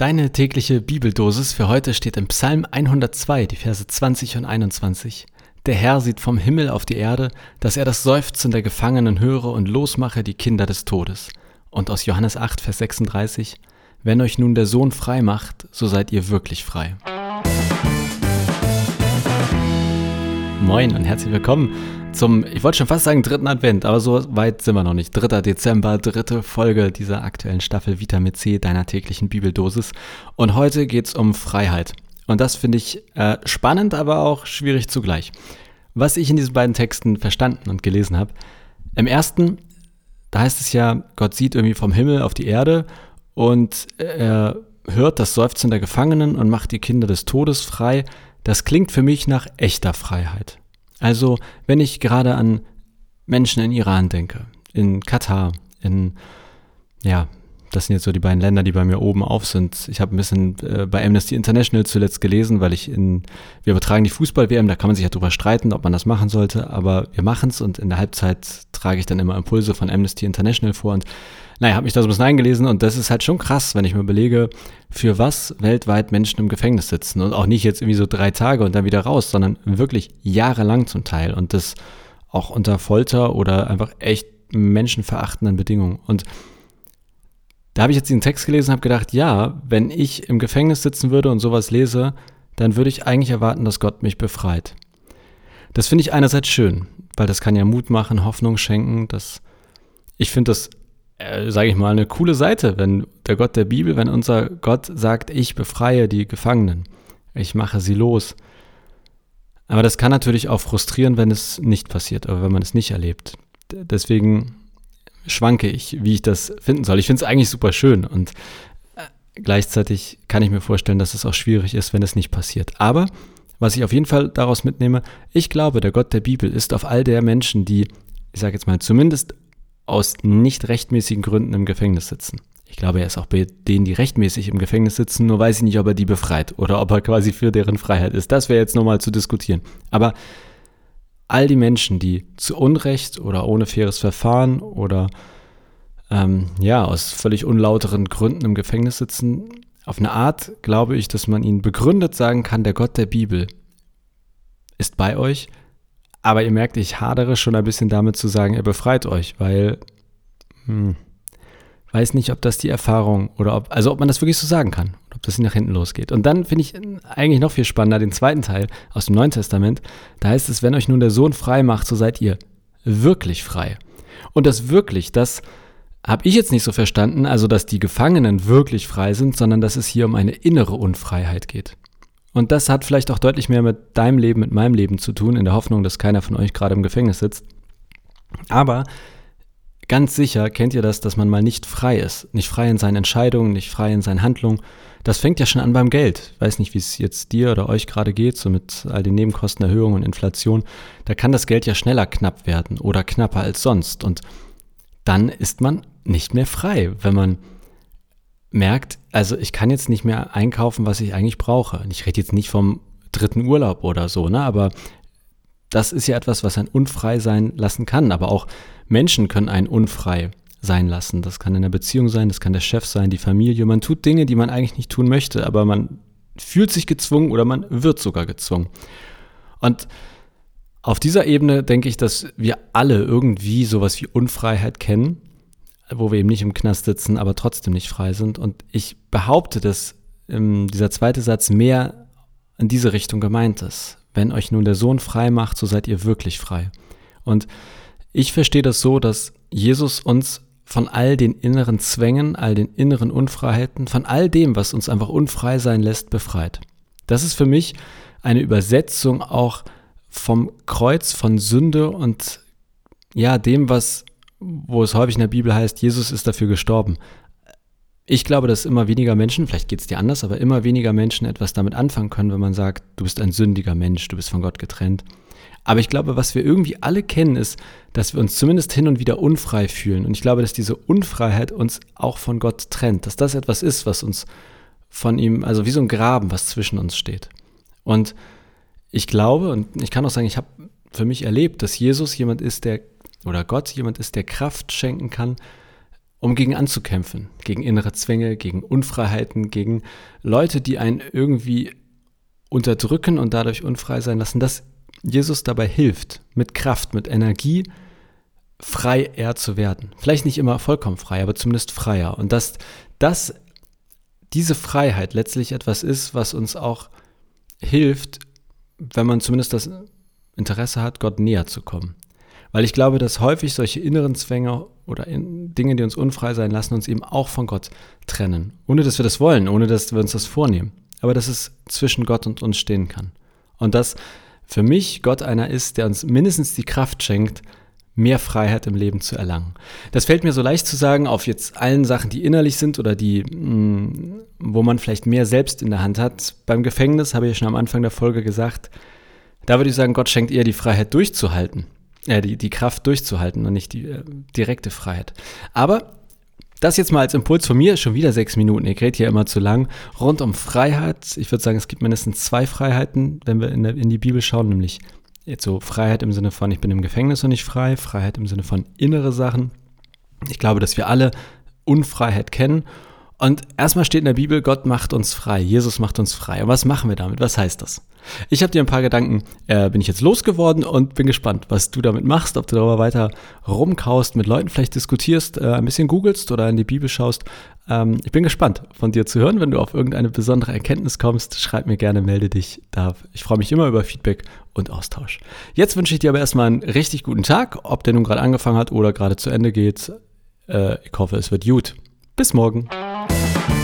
Deine tägliche Bibeldosis für heute steht im Psalm 102, die Verse 20 und 21. Der Herr sieht vom Himmel auf die Erde, dass er das Seufzen der Gefangenen höre und losmache die Kinder des Todes. Und aus Johannes 8, Vers 36, Wenn euch nun der Sohn frei macht, so seid ihr wirklich frei. Moin und herzlich willkommen zum, ich wollte schon fast sagen, dritten Advent, aber so weit sind wir noch nicht. 3. Dezember, dritte Folge dieser aktuellen Staffel Vitamin C, deiner täglichen Bibeldosis. Und heute geht es um Freiheit. Und das finde ich äh, spannend, aber auch schwierig zugleich. Was ich in diesen beiden Texten verstanden und gelesen habe. Im ersten, da heißt es ja, Gott sieht irgendwie vom Himmel auf die Erde und er hört das Seufzen der Gefangenen und macht die Kinder des Todes frei. Das klingt für mich nach echter Freiheit. Also, wenn ich gerade an Menschen in Iran denke, in Katar, in, ja, das sind jetzt so die beiden Länder, die bei mir oben auf sind. Ich habe ein bisschen äh, bei Amnesty International zuletzt gelesen, weil ich in, wir übertragen die Fußball-WM, da kann man sich ja drüber streiten, ob man das machen sollte, aber wir machen es und in der Halbzeit trage ich dann immer Impulse von Amnesty International vor und naja, habe mich da so ein bisschen eingelesen und das ist halt schon krass, wenn ich mir überlege, für was weltweit Menschen im Gefängnis sitzen und auch nicht jetzt irgendwie so drei Tage und dann wieder raus, sondern wirklich jahrelang zum Teil und das auch unter Folter oder einfach echt menschenverachtenden Bedingungen. Und da habe ich jetzt diesen Text gelesen und habe gedacht, ja, wenn ich im Gefängnis sitzen würde und sowas lese, dann würde ich eigentlich erwarten, dass Gott mich befreit. Das finde ich einerseits schön, weil das kann ja Mut machen, Hoffnung schenken. Das, ich finde das äh, sage ich mal, eine coole Seite, wenn der Gott der Bibel, wenn unser Gott sagt, ich befreie die Gefangenen, ich mache sie los. Aber das kann natürlich auch frustrieren, wenn es nicht passiert oder wenn man es nicht erlebt. Deswegen schwanke ich, wie ich das finden soll. Ich finde es eigentlich super schön und äh, gleichzeitig kann ich mir vorstellen, dass es auch schwierig ist, wenn es nicht passiert. Aber was ich auf jeden Fall daraus mitnehme, ich glaube, der Gott der Bibel ist auf all der Menschen, die, ich sage jetzt mal, zumindest aus nicht rechtmäßigen Gründen im Gefängnis sitzen. Ich glaube, er ist auch bei denen, die rechtmäßig im Gefängnis sitzen, nur weiß ich nicht, ob er die befreit oder ob er quasi für deren Freiheit ist. Das wäre jetzt nochmal zu diskutieren. Aber all die Menschen, die zu Unrecht oder ohne faires Verfahren oder ähm, ja, aus völlig unlauteren Gründen im Gefängnis sitzen, auf eine Art glaube ich, dass man ihnen begründet sagen kann, der Gott der Bibel ist bei euch aber ihr merkt, ich hadere schon ein bisschen damit zu sagen, er befreit euch, weil hm, weiß nicht, ob das die Erfahrung oder ob, also ob man das wirklich so sagen kann, ob das nach hinten losgeht. Und dann finde ich eigentlich noch viel spannender den zweiten Teil aus dem Neuen Testament. Da heißt es, wenn euch nun der Sohn frei macht, so seid ihr wirklich frei. Und das wirklich, das habe ich jetzt nicht so verstanden, also dass die Gefangenen wirklich frei sind, sondern dass es hier um eine innere Unfreiheit geht. Und das hat vielleicht auch deutlich mehr mit deinem Leben, mit meinem Leben zu tun, in der Hoffnung, dass keiner von euch gerade im Gefängnis sitzt. Aber ganz sicher kennt ihr das, dass man mal nicht frei ist. Nicht frei in seinen Entscheidungen, nicht frei in seinen Handlungen. Das fängt ja schon an beim Geld. Ich weiß nicht, wie es jetzt dir oder euch gerade geht, so mit all den Nebenkostenerhöhungen und Inflation. Da kann das Geld ja schneller knapp werden oder knapper als sonst. Und dann ist man nicht mehr frei, wenn man merkt, also ich kann jetzt nicht mehr einkaufen, was ich eigentlich brauche. Ich rede jetzt nicht vom dritten Urlaub oder so, ne? Aber das ist ja etwas, was ein unfrei sein lassen kann. Aber auch Menschen können einen unfrei sein lassen. Das kann in der Beziehung sein, das kann der Chef sein, die Familie. Man tut Dinge, die man eigentlich nicht tun möchte, aber man fühlt sich gezwungen oder man wird sogar gezwungen. Und auf dieser Ebene denke ich, dass wir alle irgendwie sowas wie Unfreiheit kennen wo wir eben nicht im Knast sitzen, aber trotzdem nicht frei sind. Und ich behaupte, dass ähm, dieser zweite Satz mehr in diese Richtung gemeint ist. Wenn euch nun der Sohn frei macht, so seid ihr wirklich frei. Und ich verstehe das so, dass Jesus uns von all den inneren Zwängen, all den inneren Unfreiheiten, von all dem, was uns einfach unfrei sein lässt, befreit. Das ist für mich eine Übersetzung auch vom Kreuz von Sünde und ja, dem, was wo es häufig in der Bibel heißt, Jesus ist dafür gestorben. Ich glaube, dass immer weniger Menschen, vielleicht geht es dir anders, aber immer weniger Menschen etwas damit anfangen können, wenn man sagt, du bist ein sündiger Mensch, du bist von Gott getrennt. Aber ich glaube, was wir irgendwie alle kennen, ist, dass wir uns zumindest hin und wieder unfrei fühlen. Und ich glaube, dass diese Unfreiheit uns auch von Gott trennt, dass das etwas ist, was uns von ihm, also wie so ein Graben, was zwischen uns steht. Und ich glaube, und ich kann auch sagen, ich habe für mich erlebt, dass Jesus jemand ist, der oder Gott jemand ist, der Kraft schenken kann, um gegen anzukämpfen, gegen innere Zwänge, gegen Unfreiheiten, gegen Leute, die einen irgendwie unterdrücken und dadurch unfrei sein lassen, dass Jesus dabei hilft, mit Kraft, mit Energie, frei er zu werden. Vielleicht nicht immer vollkommen frei, aber zumindest freier. Und dass das, diese Freiheit letztlich etwas ist, was uns auch hilft, wenn man zumindest das Interesse hat, Gott näher zu kommen. Weil ich glaube, dass häufig solche inneren Zwänge oder in Dinge, die uns unfrei sein lassen, uns eben auch von Gott trennen. Ohne dass wir das wollen, ohne dass wir uns das vornehmen. Aber dass es zwischen Gott und uns stehen kann. Und dass für mich Gott einer ist, der uns mindestens die Kraft schenkt, mehr Freiheit im Leben zu erlangen. Das fällt mir so leicht zu sagen auf jetzt allen Sachen, die innerlich sind oder die, mh, mm, wo man vielleicht mehr selbst in der Hand hat. Beim Gefängnis habe ich schon am Anfang der Folge gesagt, da würde ich sagen, Gott schenkt eher die Freiheit durchzuhalten, äh, die, die Kraft durchzuhalten und nicht die äh, direkte Freiheit. Aber das jetzt mal als Impuls von mir, schon wieder sechs Minuten, ihr redet hier immer zu lang, rund um Freiheit. Ich würde sagen, es gibt mindestens zwei Freiheiten, wenn wir in, der, in die Bibel schauen, nämlich jetzt so Freiheit im Sinne von, ich bin im Gefängnis und nicht frei, Freiheit im Sinne von innere Sachen. Ich glaube, dass wir alle Unfreiheit kennen. Und erstmal steht in der Bibel, Gott macht uns frei, Jesus macht uns frei. Und was machen wir damit? Was heißt das? Ich habe dir ein paar Gedanken, äh, bin ich jetzt losgeworden und bin gespannt, was du damit machst, ob du darüber weiter rumkaust, mit Leuten vielleicht diskutierst, äh, ein bisschen googelst oder in die Bibel schaust. Ähm, ich bin gespannt von dir zu hören. Wenn du auf irgendeine besondere Erkenntnis kommst, schreib mir gerne, melde dich. Da, ich freue mich immer über Feedback und Austausch. Jetzt wünsche ich dir aber erstmal einen richtig guten Tag, ob der nun gerade angefangen hat oder gerade zu Ende geht. Äh, ich hoffe, es wird gut. Bis morgen. Bye.